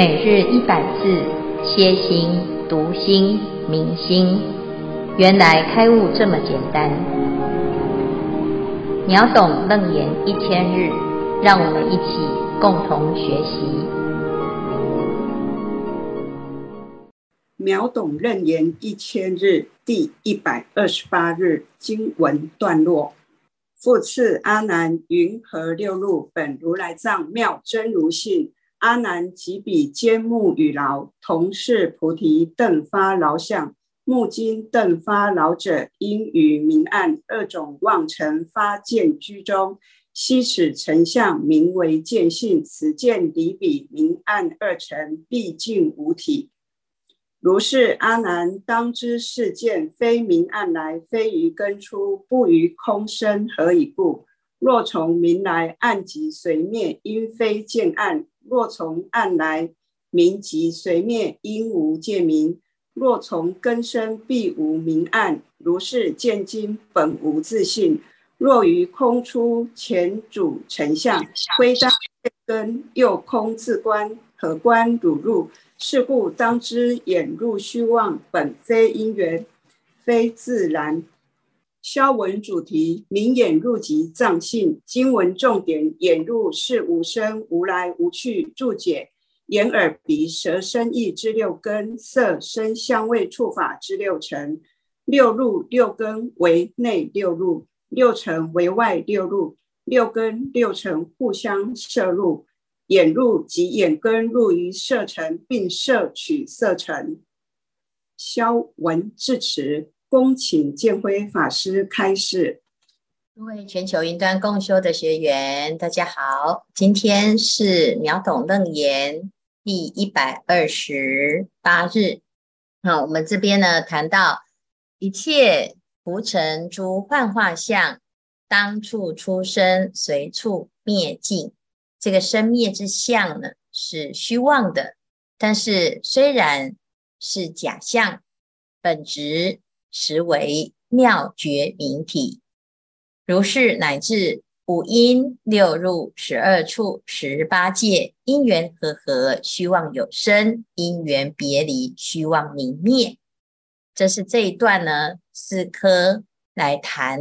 每日一百字，歇心、读心、明心，原来开悟这么简单。秒懂楞严一千日，让我们一起共同学习。秒懂楞严一千日第一百二十八日经文段落。复次，阿难云何六路本如来藏妙真如性？阿难即彼坚木与牢，同是菩提灯发牢相。目今灯发牢者，因于明暗二种妄尘发见居中。悉此尘相名为见性，此见离彼明暗二尘，毕竟无体。如是，阿难当知是见非明暗来，非于根出，不于空生，何以故？若从明来，暗即随灭，因非见暗。若从暗来，明即随灭，因无见明；若从根生，必无明暗。如是见经本无自性。若于空出，前主尘相，归当见根，又空自观，何观汝入？是故当知眼入虚妄，本非因缘，非自然。消文主题：明眼入即藏性。经文重点：眼入是无生、无来、无去。注解：眼、耳、鼻、舌、身、意之六根，色、声、香味、触、法之六尘。六入六根为内六入，六尘为外六入。六根六尘互相摄入，眼入即眼根入于色尘，并摄取色尘。消文至此。恭请见辉法师开示。各位全球云端共修的学员，大家好，今天是秒懂楞严第一百二十八日。好，我们这边呢谈到一切浮尘诸幻化相，当处出生，随处灭尽。这个生灭之相呢是虚妄的，但是虽然是假象，本质。实为妙觉明体，如是乃至五阴六入十二处十八界，因缘和合，虚妄有生；因缘别离，虚妄明灭。这是这一段呢，四科来谈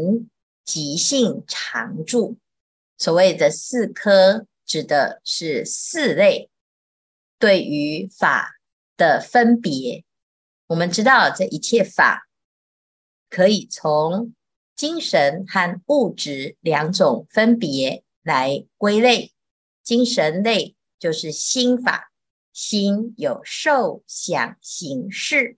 即性常住。所谓的四科，指的是四类对于法的分别。我们知道这一切法。可以从精神和物质两种分别来归类。精神类就是心法，心有受想行识；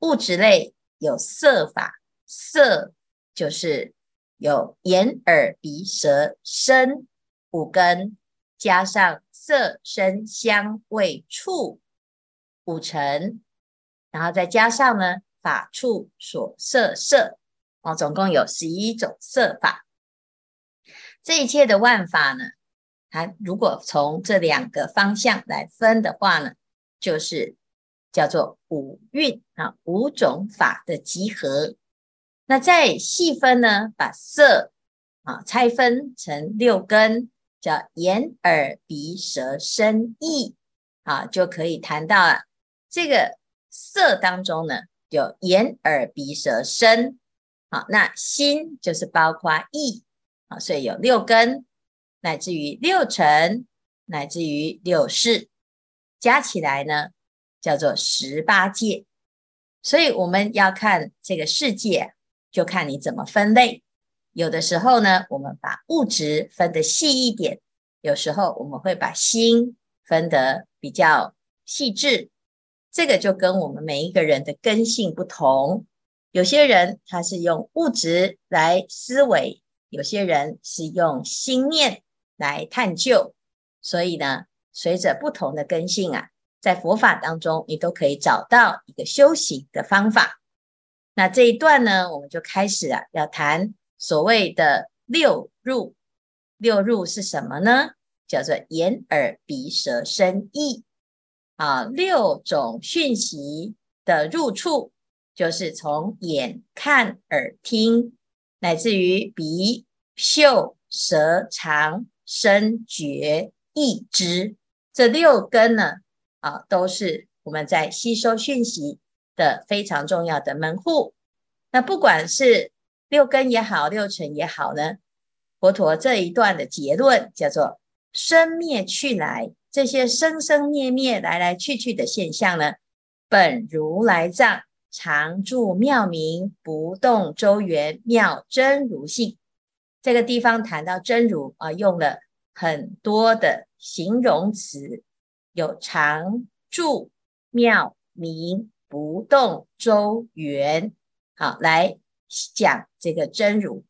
物质类有色法，色就是有眼耳鼻舌身五根，加上色声香味触五尘，然后再加上呢。法处所摄色，哦，总共有十一种色法。这一切的万法呢，它如果从这两个方向来分的话呢，就是叫做五蕴啊，五种法的集合。那再细分呢，把色啊拆分成六根，叫眼耳鼻舌身意啊，就可以谈到了这个色当中呢。有眼耳鼻舌身，好，那心就是包括意，啊，所以有六根，乃至于六尘，乃至于六识，加起来呢，叫做十八界。所以我们要看这个世界，就看你怎么分类。有的时候呢，我们把物质分得细一点；有时候我们会把心分得比较细致。这个就跟我们每一个人的根性不同，有些人他是用物质来思维，有些人是用心念来探究，所以呢，随着不同的根性啊，在佛法当中，你都可以找到一个修行的方法。那这一段呢，我们就开始啊，要谈所谓的六入，六入是什么呢？叫做眼、耳、鼻、舌、身、意。啊，六种讯息的入处，就是从眼看、耳听，乃至于鼻嗅、舌尝、身觉、意知，这六根呢，啊，都是我们在吸收讯息的非常重要的门户。那不管是六根也好，六尘也好呢，佛陀这一段的结论叫做生灭去来，这些生生灭灭、来来去去的现象呢，本如来藏，常住妙明，不动周圆，妙真如性。这个地方谈到真如啊，用了很多的形容词，有常住、妙明、不动、周圆。好，来讲这个真如。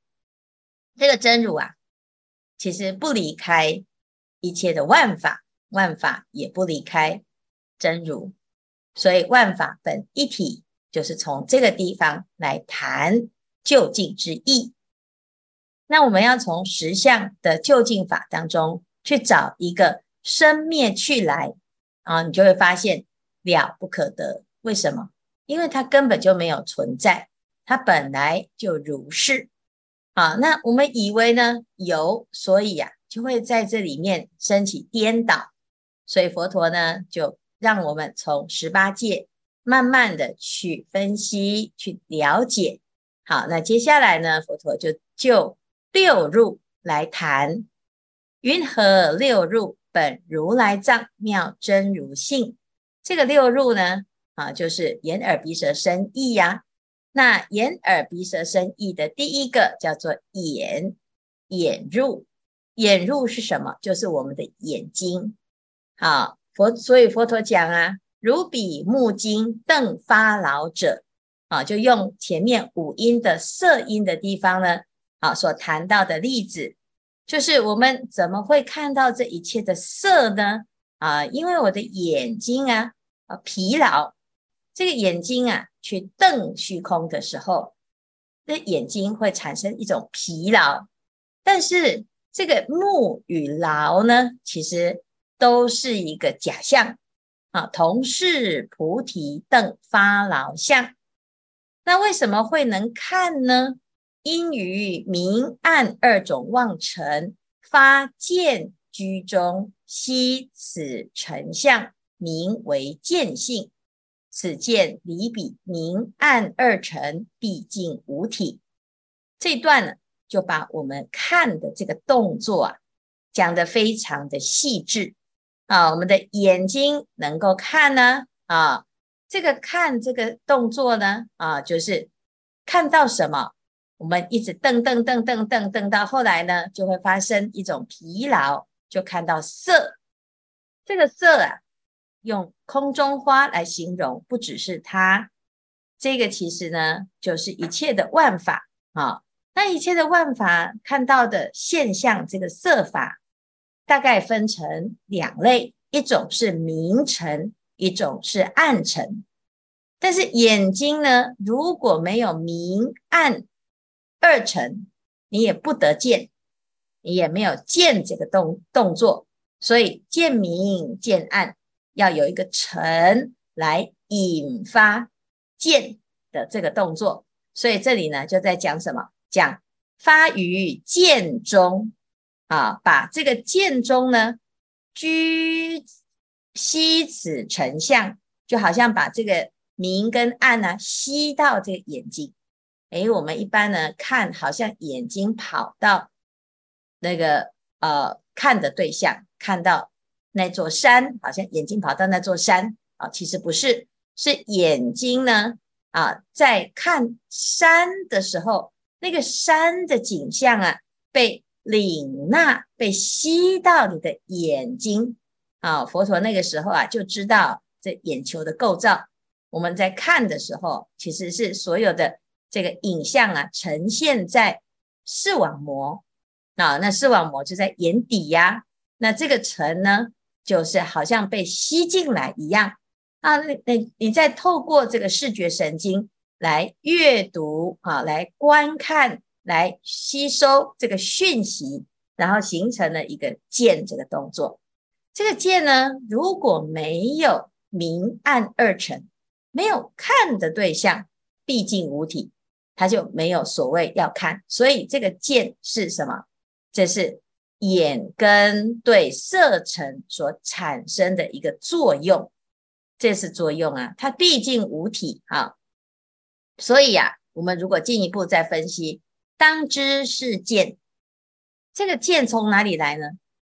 这个真如啊，其实不离开一切的万法，万法也不离开真如。所以万法本一体，就是从这个地方来谈究竟之意。那我们要从实相的究竟法当中去找一个生灭去来啊，你就会发现了不可得。为什么？因为它根本就没有存在。它本来就如是，啊，那我们以为呢有，所以呀、啊、就会在这里面升起颠倒，所以佛陀呢就让我们从十八界慢慢的去分析、去了解。好，那接下来呢，佛陀就就六入来谈，云何六入本如来藏妙真如性？这个六入呢，啊，就是眼耳鼻舌身意呀。那眼耳鼻舌身意的第一个叫做眼，眼入，眼入是什么？就是我们的眼睛。啊，佛所以佛陀讲啊，如比目睛瞪发老者，啊，就用前面五阴的色音的地方呢，啊，所谈到的例子，就是我们怎么会看到这一切的色呢？啊，因为我的眼睛啊，啊疲劳，这个眼睛啊。去瞪虚空的时候，那眼睛会产生一种疲劳。但是这个目与劳呢，其实都是一个假象啊。同是菩提瞪发劳相，那为什么会能看呢？因于明暗二种妄尘发见居中，悉此成相，名为见性。此见离彼明暗二尘，毕竟无体。这段呢，就把我们看的这个动作啊，讲得非常的细致啊。我们的眼睛能够看呢啊，这个看这个动作呢啊，就是看到什么，我们一直瞪瞪瞪瞪瞪瞪到后来呢，就会发生一种疲劳，就看到色。这个色啊。用空中花来形容，不只是它，这个其实呢，就是一切的万法啊。那一切的万法看到的现象，这个色法大概分成两类，一种是明尘，一种是暗尘。但是眼睛呢，如果没有明暗二尘，你也不得见，你也没有见这个动动作，所以见明见暗。要有一个尘来引发见的这个动作，所以这里呢就在讲什么？讲发于见中啊，把这个剑中呢居吸此成像，就好像把这个明跟暗呢吸到这个眼睛。诶，我们一般呢看，好像眼睛跑到那个呃看的对象，看到。那座山好像眼睛跑到那座山啊，其实不是，是眼睛呢啊，在看山的时候，那个山的景象啊，被领纳、被吸到你的眼睛啊。佛陀那个时候啊，就知道这眼球的构造。我们在看的时候，其实是所有的这个影像啊，呈现在视网膜啊，那视网膜就在眼底呀。那这个尘呢？就是好像被吸进来一样啊！那那你再透过这个视觉神经来阅读啊，来观看，来吸收这个讯息，然后形成了一个见这个动作。这个见呢，如果没有明暗二尘，没有看的对象，毕竟无体，它就没有所谓要看。所以这个见是什么？这是。眼根对色尘所产生的一个作用这是作用啊，它毕竟无体啊，所以呀、啊，我们如果进一步再分析，当知是见，这个见从哪里来呢？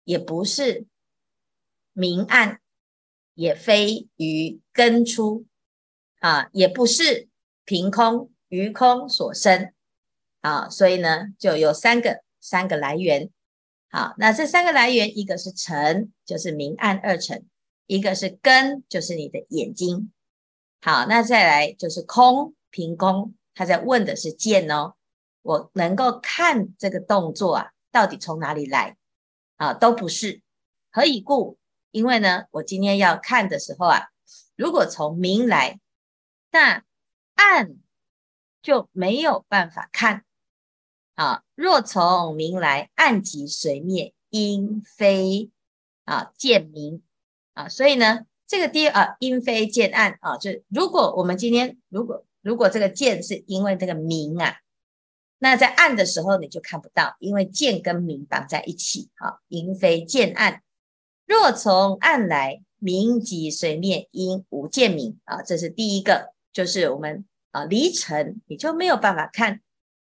也不是明暗，也非于根出啊，也不是凭空于空所生啊，所以呢，就有三个三个来源。好，那这三个来源，一个是尘，就是明暗二尘。一个是根，就是你的眼睛。好，那再来就是空，凭空。他在问的是见哦，我能够看这个动作啊，到底从哪里来啊？都不是。何以故？因为呢，我今天要看的时候啊，如果从明来，那暗就没有办法看啊。若从明来，暗即随灭，因非啊见明。啊，所以呢，这个第二啊，因非见暗啊，就如果我们今天如果如果这个见是因为这个明啊，那在暗的时候你就看不到，因为剑跟明绑在一起啊，因非见暗。若从暗来，明即随灭，因无见明啊，这是第一个，就是我们啊离尘你就没有办法看，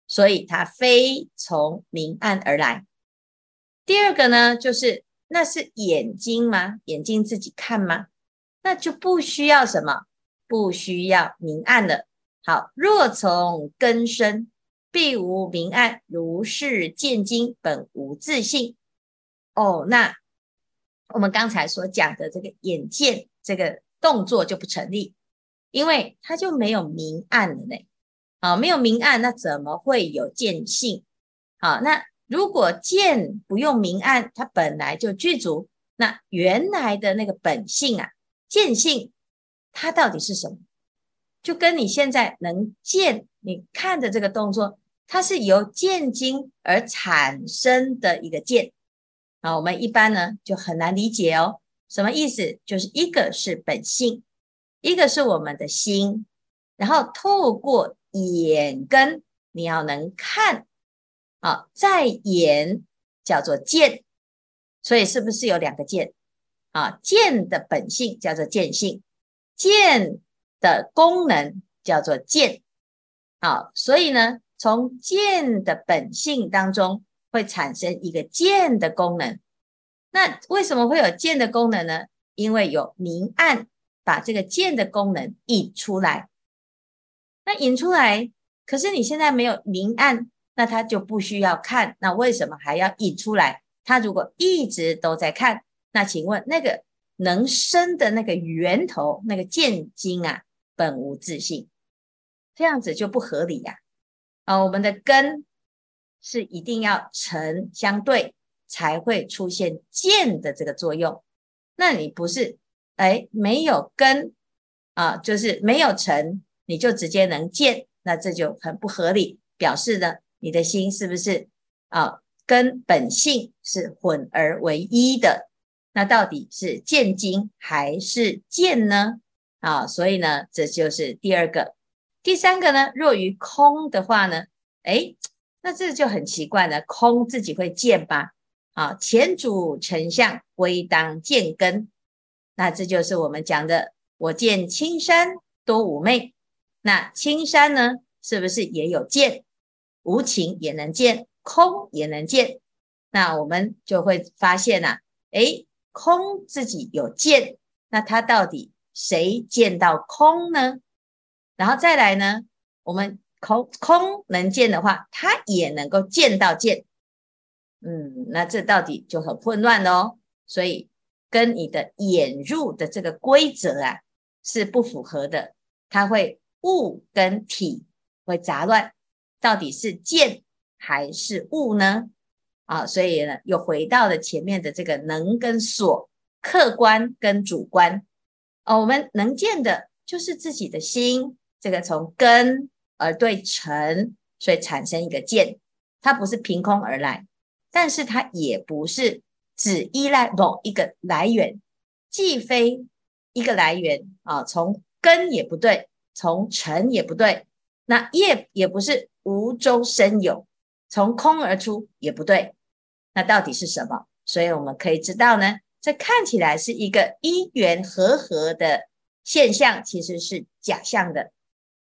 所以它非从明暗而来。第二个呢，就是。那是眼睛吗？眼睛自己看吗？那就不需要什么，不需要明暗了。好，若从根生，必无明暗，如是见精本无自性。哦，那我们刚才所讲的这个眼见这个动作就不成立，因为它就没有明暗了呢。好，没有明暗，那怎么会有见性？好，那。如果见不用明暗，它本来就具足，那原来的那个本性啊，见性，它到底是什么？就跟你现在能见，你看的这个动作，它是由见精而产生的一个见啊。我们一般呢就很难理解哦，什么意思？就是一个是本性，一个是我们的心，然后透过眼根，你要能看。啊，在眼叫做见，所以是不是有两个见？啊，见的本性叫做见性，见的功能叫做见。好，所以呢，从见的本性当中会产生一个见的功能。那为什么会有见的功能呢？因为有明暗把这个见的功能引出来。那引出来，可是你现在没有明暗。那他就不需要看，那为什么还要引出来？他如果一直都在看，那请问那个能生的那个源头，那个见精啊，本无自性，这样子就不合理呀、啊，我们的根是一定要尘相对才会出现见的这个作用，那你不是哎没有根啊，就是没有成，你就直接能见，那这就很不合理，表示呢。你的心是不是啊？跟本性是混而为一的？那到底是见经还是见呢？啊，所以呢，这就是第二个。第三个呢，若于空的话呢，诶，那这就很奇怪了。空自己会见吧？啊，前主尘相归当见根。那这就是我们讲的，我见青山多妩媚。那青山呢，是不是也有见？无情也能见，空也能见，那我们就会发现呐、啊，诶，空自己有见，那它到底谁见到空呢？然后再来呢，我们空空能见的话，它也能够见到见，嗯，那这到底就很混乱喽。所以跟你的眼入的这个规则啊是不符合的，它会物跟体会杂乱。到底是见还是物呢？啊，所以呢，又回到了前面的这个能跟所，客观跟主观。哦，我们能见的就是自己的心，这个从根而对尘，所以产生一个见，它不是凭空而来，但是它也不是只依赖某一个来源，既非一个来源啊，从根也不对，从尘也不对，那业也不是。无中生有，从空而出也不对，那到底是什么？所以我们可以知道呢，这看起来是一个因缘和合的现象其实是假象的。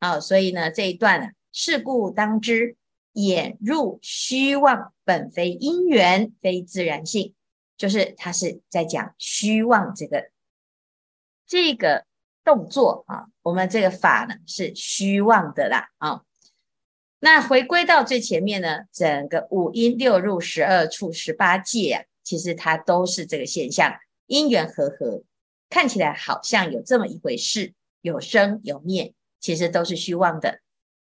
啊，所以呢这一段呢，是故当知，眼入虚妄，本非因缘，非自然性，就是他是在讲虚妄这个这个动作啊，我们这个法呢是虚妄的啦啊。那回归到最前面呢，整个五阴六入十二处十八界啊，其实它都是这个现象，因缘和合，看起来好像有这么一回事，有生有灭，其实都是虚妄的。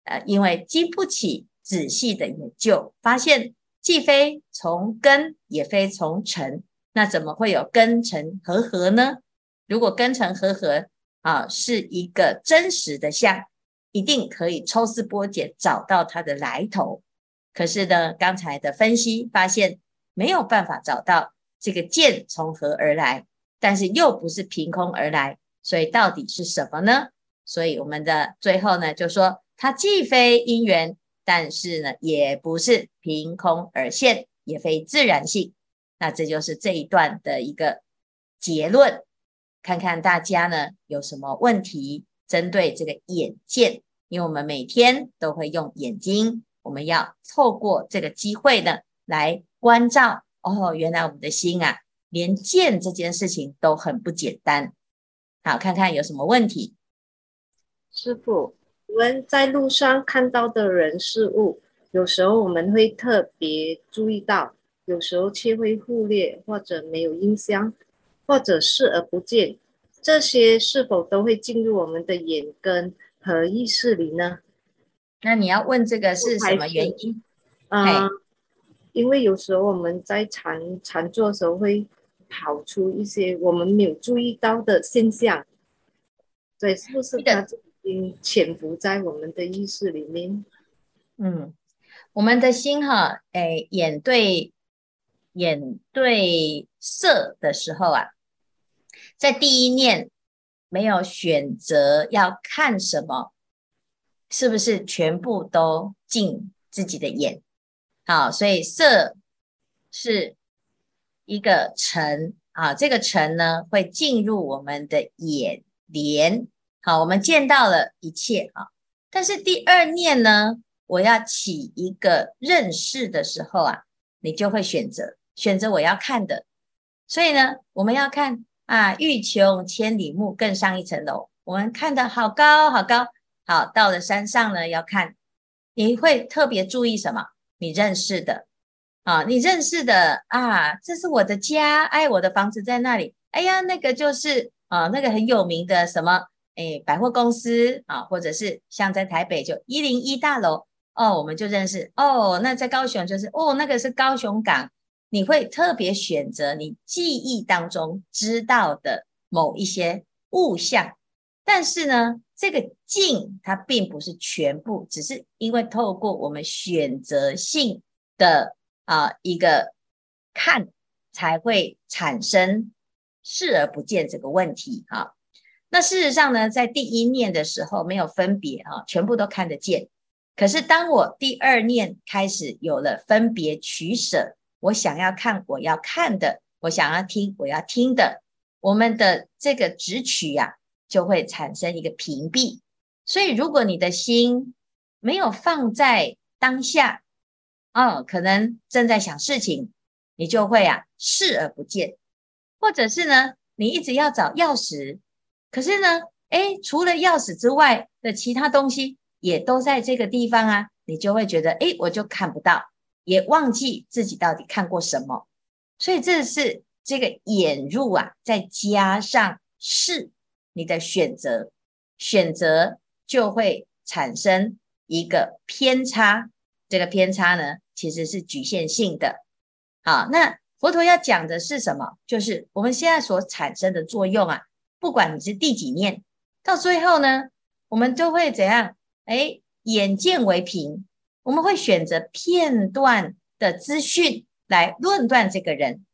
呃，因为经不起仔细的研究，发现既非从根，也非从尘，那怎么会有根尘和合呢？如果根尘和合啊，是一个真实的相。一定可以抽丝剥茧找到它的来头，可是呢，刚才的分析发现没有办法找到这个剑从何而来，但是又不是凭空而来，所以到底是什么呢？所以我们的最后呢，就说它既非因缘，但是呢，也不是凭空而现，也非自然性。那这就是这一段的一个结论，看看大家呢有什么问题。针对这个眼见，因为我们每天都会用眼睛，我们要透过这个机会呢来关照。哦，原来我们的心啊，连见这件事情都很不简单。好，看看有什么问题。师傅，我们在路上看到的人事物，有时候我们会特别注意到，有时候却会忽略或者没有印象，或者视而不见。这些是否都会进入我们的眼根和意识里呢？那你要问这个是什么原因？啊、呃，因为有时候我们在禅禅坐的时候会跑出一些我们没有注意到的现象，对，是不是它已经潜伏在我们的意识里面？嗯，我们的心哈，哎，眼对眼对色的时候啊。在第一念没有选择要看什么，是不是全部都进自己的眼？好，所以色是一个尘啊，这个尘呢会进入我们的眼帘。好，我们见到了一切啊，但是第二念呢，我要起一个认识的时候啊，你就会选择选择我要看的。所以呢，我们要看。啊，欲穷千里目，更上一层楼。我们看得好高好高，好，到了山上呢，要看，你会特别注意什么？你认识的啊，你认识的啊，这是我的家，哎，我的房子在那里。哎呀，那个就是啊，那个很有名的什么，哎，百货公司啊，或者是像在台北就一零一大楼哦，我们就认识哦。那在高雄就是哦，那个是高雄港。你会特别选择你记忆当中知道的某一些物象，但是呢，这个境它并不是全部，只是因为透过我们选择性的啊、一个看，才会产生视而不见这个问题啊。那事实上呢，在第一念的时候没有分别啊，全部都看得见。可是当我第二念开始有了分别取舍。我想要看我要看的，我想要听我要听的，我们的这个直取呀、啊，就会产生一个屏蔽。所以，如果你的心没有放在当下，哦，可能正在想事情，你就会啊视而不见，或者是呢，你一直要找钥匙，可是呢，诶，除了钥匙之外的其他东西也都在这个地方啊，你就会觉得，诶，我就看不到。也忘记自己到底看过什么，所以这是这个眼入啊，再加上是你的选择，选择就会产生一个偏差。这个偏差呢，其实是局限性的。好，那佛陀要讲的是什么？就是我们现在所产生的作用啊，不管你是第几念，到最后呢，我们都会怎样？哎，眼见为凭。我们会选择片段的资讯来论断这个人。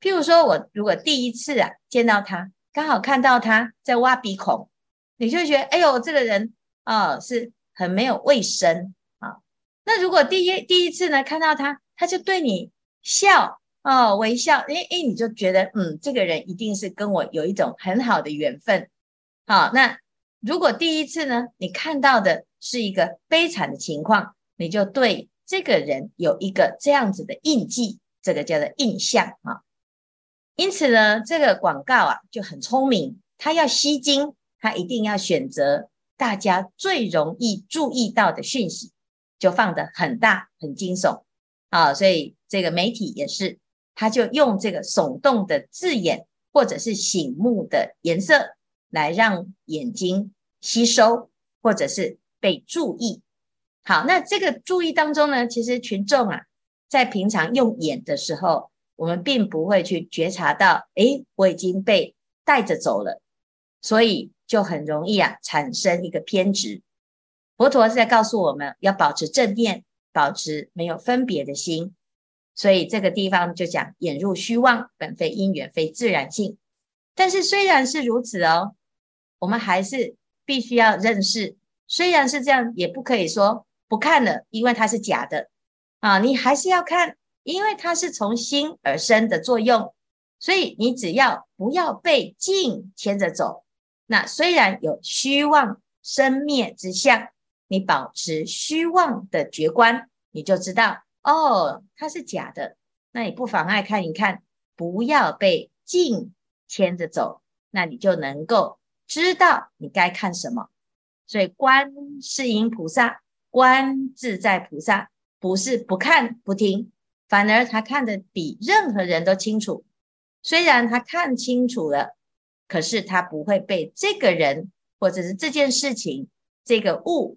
譬如说，我如果第一次啊见到他，刚好看到他在挖鼻孔，你就觉得，哎呦，这个人啊、是很没有卫生啊。那如果第一第一次呢看到他，他就对你笑哦，微笑，哎哎，你就觉得，嗯，这个人一定是跟我有一种很好的缘分好，那如果第一次呢，你看到的是一个悲惨的情况，你就对这个人有一个这样子的印记，这个叫做印象啊。因此呢，这个广告啊就很聪明，它要吸睛，它一定要选择大家最容易注意到的讯息，就放得很大很惊悚啊。所以这个媒体也是，他就用这个耸动的字眼，或者是醒目的颜色。来让眼睛吸收，或者是被注意。好，那这个注意当中呢，其实群众啊，在平常用眼的时候，我们并不会去觉察到，诶，我已经被带着走了，所以就很容易啊，产生一个偏执。佛陀是在告诉我们要保持正念，保持没有分别的心。所以这个地方就讲眼入虚妄，本非因缘，非自然性。但是虽然是如此哦。我们还是必须要认识，虽然是这样，也不可以说不看了，因为它是假的啊。你还是要看，因为它是从心而生的作用，所以你只要不要被境牵着走。那虽然有虚妄生灭之相，你保持虚妄的觉观，你就知道哦，它是假的。那你不妨碍看一看，不要被境牵着走，那你就能够。知道你该看什么，所以观世音菩萨、观自在菩萨不是不看不听，反而他看得比任何人都清楚。虽然他看清楚了，可是他不会被这个人或者是这件事情、这个物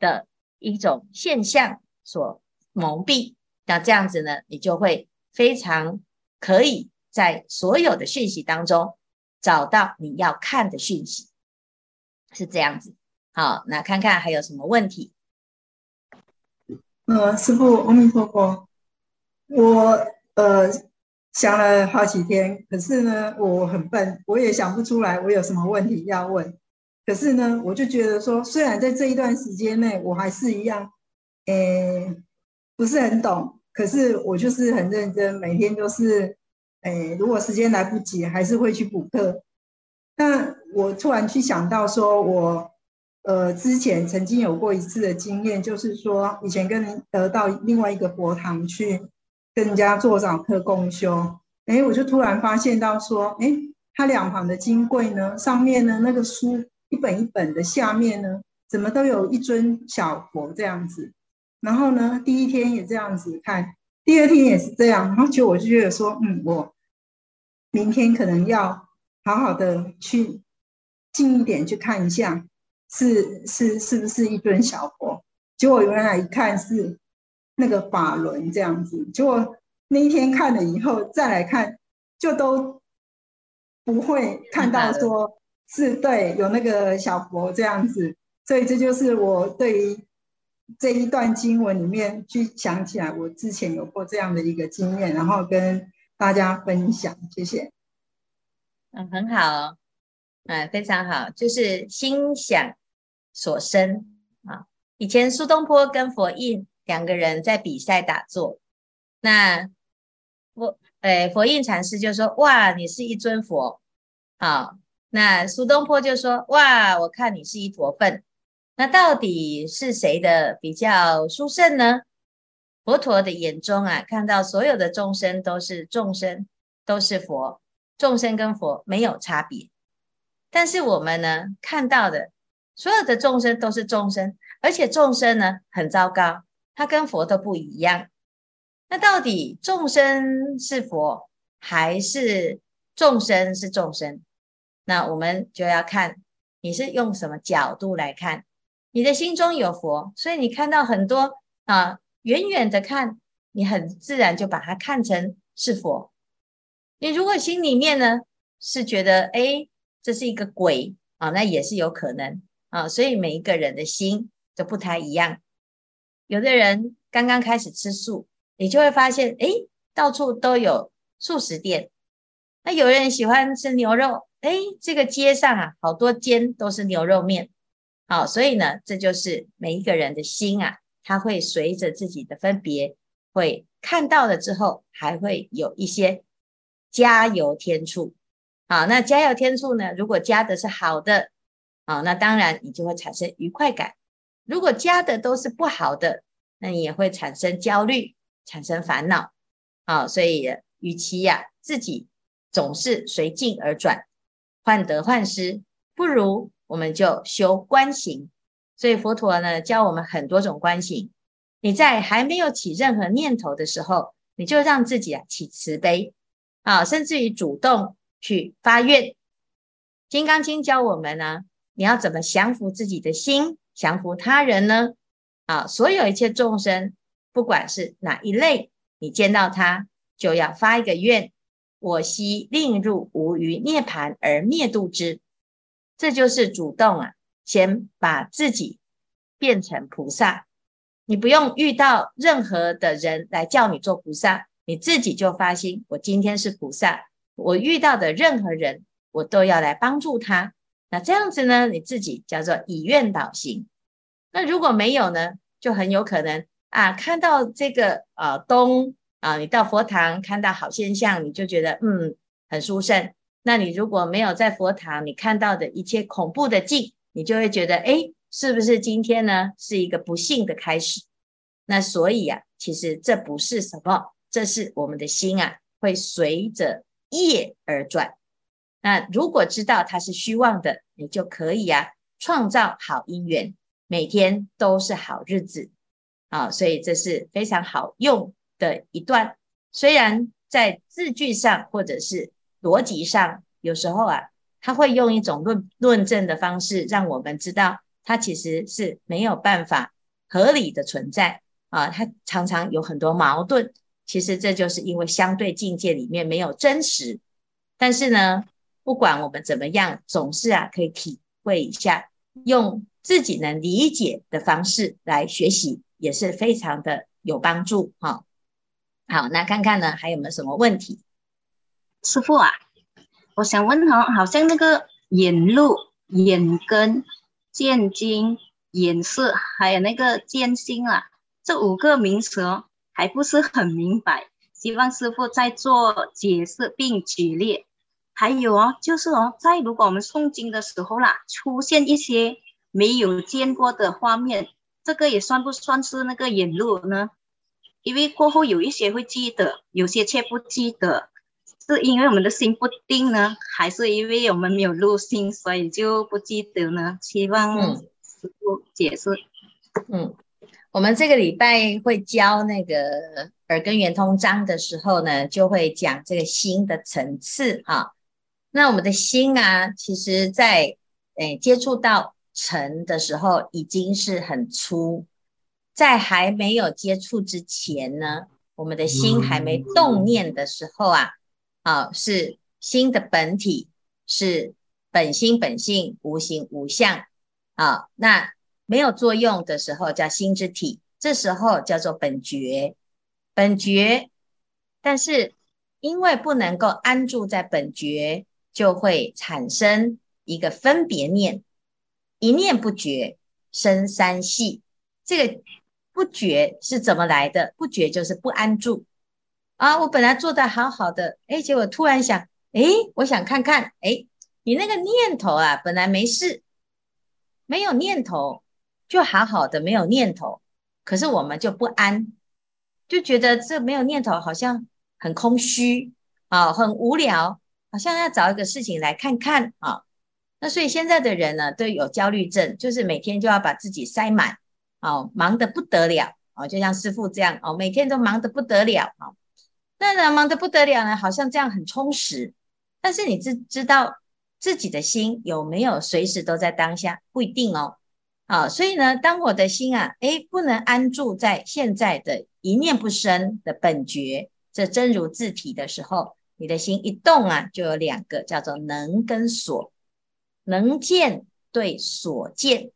的一种现象所蒙蔽。那这样子呢，你就会非常可以在所有的讯息当中。找到你要看的讯息，是这样子。好，那看看还有什么问题？呃，师傅，阿弥陀佛。我呃想了好几天，可是呢，我很笨，我也想不出来我有什么问题要问。可是呢，我就觉得说，虽然在这一段时间内，我还是一样，诶，不是很懂，可是我就是很认真，每天都是。哎，如果时间来不及，还是会去补课。那我突然去想到，说我呃之前曾经有过一次的经验，就是说以前跟得到另外一个佛堂去跟人家做早课共修，哎，我就突然发现到说，哎，它两旁的金柜呢，上面呢那个书一本一本的下面呢，怎么都有一尊小佛这样子。然后呢，第一天也这样子看。第二天也是这样，然后就我就觉得说，嗯，我明天可能要好好的去近一点去看一下，是是是不是一尊小佛？结果原来一看是那个法轮这样子。结果那一天看了以后再来看，就都不会看到说是对有那个小佛这样子。所以这就是我对于。这一段经文里面去想起来，我之前有过这样的一个经验，然后跟大家分享，谢谢。嗯，很好，嗯，非常好，就是心想所生啊。以前苏东坡跟佛印两个人在比赛打坐，那佛诶佛印禅师就说：“哇，你是一尊佛。”好，那苏东坡就说：“哇，我看你是一坨粪。”那到底是谁的比较殊胜呢？佛陀的眼中啊，看到所有的众生都是众生，都是佛，众生跟佛没有差别。但是我们呢，看到的所有的众生都是众生，而且众生呢很糟糕，他跟佛都不一样。那到底众生是佛，还是众生是众生？那我们就要看你是用什么角度来看。你的心中有佛，所以你看到很多啊，远远的看，你很自然就把它看成是佛。你如果心里面呢是觉得，哎，这是一个鬼啊，那也是有可能啊。所以每一个人的心都不太一样。有的人刚刚开始吃素，你就会发现，哎，到处都有素食店。那有人喜欢吃牛肉，哎，这个街上啊，好多间都是牛肉面。好，所以呢，这就是每一个人的心啊，他会随着自己的分别，会看到了之后，还会有一些加油添醋。好，那加油添醋呢，如果加的是好的，啊，那当然你就会产生愉快感。如果加的都是不好的，那你也会产生焦虑，产生烦恼。啊，所以与其呀自己总是随境而转，患得患失，不如我们就修观行。所以佛陀呢教我们很多种观行。你在还没有起任何念头的时候，你就让自己啊起慈悲啊，甚至于主动去发愿。《金刚经》教我们呢，你要怎么降服自己的心，降服他人呢？啊，所有一切众生，不管是哪一类，你见到他就要发一个愿：我悉令入无余涅槃而灭度之。这就是主动啊，先把自己变成菩萨。你不用遇到任何的人来叫你做菩萨，你自己就发心，我今天是菩萨，我遇到的任何人，我都要来帮助他。那这样子呢，你自己叫做以愿导行。那如果没有呢，就很有可能啊，看到这个呃东啊，你到佛堂看到好现象，你就觉得嗯很殊胜。那你如果没有在佛堂，你看到的一切恐怖的境，你就会觉得诶是不是今天呢是一个不幸的开始？那所以、啊，其实这不是什么，这是我们的心啊，会随着业而转。那如果知道它是虚妄的，你就可以、啊，创造好姻缘，每天都是好日子啊。所以这是非常好用的一段，虽然在字句上或者是逻辑上，有时候啊，他会用一种论论证的方式，让我们知道。它其实是没有办法合理的存在啊，它常常有很多矛盾。其实这就是因为相对境界里面没有真实。但是呢，不管我们怎么样，总是啊可以体会一下，用自己能理解的方式来学习，也是非常的有帮助哈。好，那看看呢还有没有什么问题？师傅啊，我想问哈，好像那个眼路、眼根。见经、眼识，还有那个见性啊，这五个名词哦还不是很明白，希望师傅再做解释并举例。还有哦，就是哦，在如果我们诵经的时候啦，出现一些没有见过的画面，这个也算不算是那个眼路呢？因为过后有一些会记得，有些却不记得。是因为我们的心不定呢，还是因为我们没有入心，所以就不记得呢？希望师傅解释。嗯，我们这个礼拜会教那个耳根圆通章的时候呢，就会讲这个心的层次啊。那我们的心啊，其实在诶接触到尘的时候，已经是很粗，在还没有接触之前呢，我们的心还没动念的时候啊。啊，是心的本体，是本心本性，无形无相。啊，那没有作用的时候叫心之体，这时候叫做本觉，本觉。但是因为不能够安住在本觉，就会产生一个分别念，一念不觉生三系。这个不觉是怎么来的？不觉就是不安住。啊，我本来做的好好的，哎，结果突然想，哎，我想看看，哎，你那个念头啊，本来没事，没有念头，就好好的没有念头，可是我们就不安，就觉得这没有念头好像很空虚啊，很无聊，好像要找一个事情来看看啊。那所以现在的人呢，都有焦虑症，就是每天就要把自己塞满，哦，忙得不得了，哦，就像师傅这样，哦，每天都忙得不得了，哦。那人忙得不得了呢，好像这样很充实，但是你知知道自己的心有没有随时都在当下？不一定哦。啊，所以呢，当我的心啊，诶，不能安住在现在的一念不生的本觉，这真如自体的时候，你的心一动啊，就有两个叫做能跟所，能见对所见，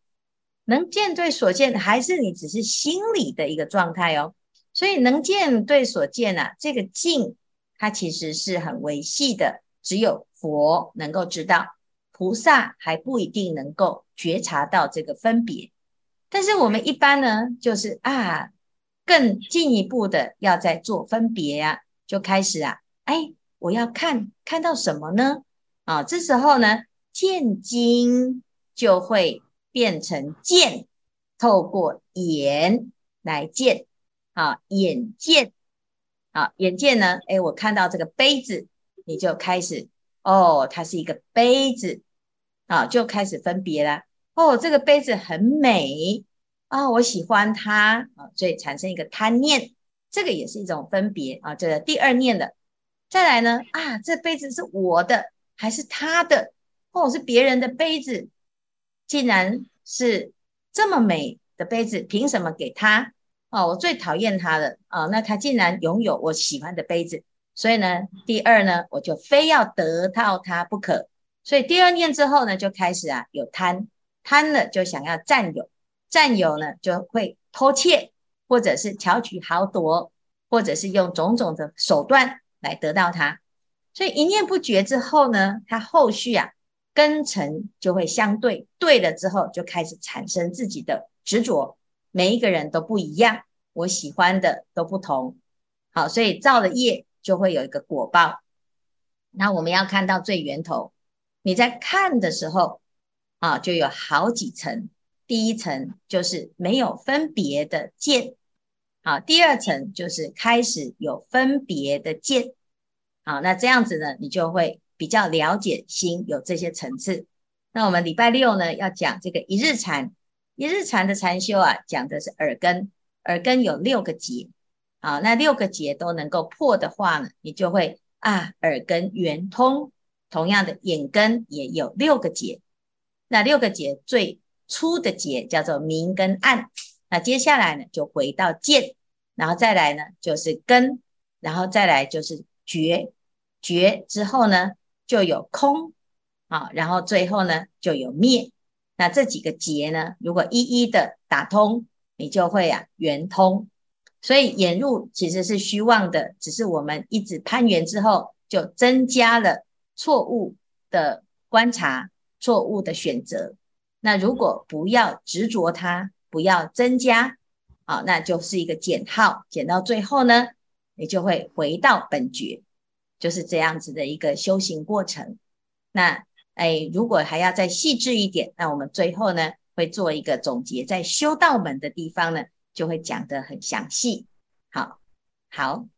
能见对所见，还是你只是心里的一个状态哦。所以能见对所见啊，这个境它其实是很微细的，只有佛能够知道，菩萨还不一定能够觉察到这个分别。但是我们一般呢，就是啊，更进一步的要在做分别啊，就开始啊，哎，我要看看到什么呢？啊，这时候呢，见精就会变成见，透过眼来见，啊，眼见，啊，眼见呢？哎，我看到这个杯子，你就开始，哦，它是一个杯子，啊，就开始分别了。哦，这个杯子很美，啊，我喜欢它，啊，所以产生一个贪念，这个也是一种分别，啊，这个第二念的。再来呢，啊，这杯子是我的还是他的？哦，是别人的杯子，竟然是这么美的杯子，凭什么给他？哦，我最讨厌他了啊！那他竟然拥有我喜欢的杯子，所以呢，第二呢，我就非要得到他不可。所以第二念之后呢，就开始啊有贪，贪了就想要占有，占有呢就会偷窃，或者是巧取豪夺，或者是用种种的手段。来得到它，所以一念不绝之后呢，它后续啊根尘就会相对，对了之后就开始产生自己的执着。每一个人都不一样，我喜欢的都不同。好，所以造了业就会有一个果报。那我们要看到最源头，你在看的时候啊，就有好几层。第一层就是没有分别的见。好，第二层就是开始有分别的见，好，那这样子呢，你就会比较了解心有这些层次。那我们礼拜六呢要讲这个一日禅，一日禅的禅修啊，讲的是耳根，耳根有六个结，好，那六个结都能够破的话呢，你就会啊耳根圆通。同样的眼根也有六个结，那六个结最粗的结叫做明跟暗。那接下来呢，就回到见，然后再来呢，就是根，然后再来就是觉，觉之后呢，就有空，啊，然后最后呢，就有灭。那这几个结呢，如果一一的打通，你就会啊圆通。所以眼入其实是虚妄的，只是我们一直攀缘之后，就增加了错误的观察，错误的选择。那如果不要执着它。不要增加，好，那就是一个减号，减到最后呢，你就会回到本觉，就是这样子的一个修行过程。那哎，如果还要再细致一点，那我们最后呢会做一个总结，在修道门的地方呢就会讲的很详细。好，好。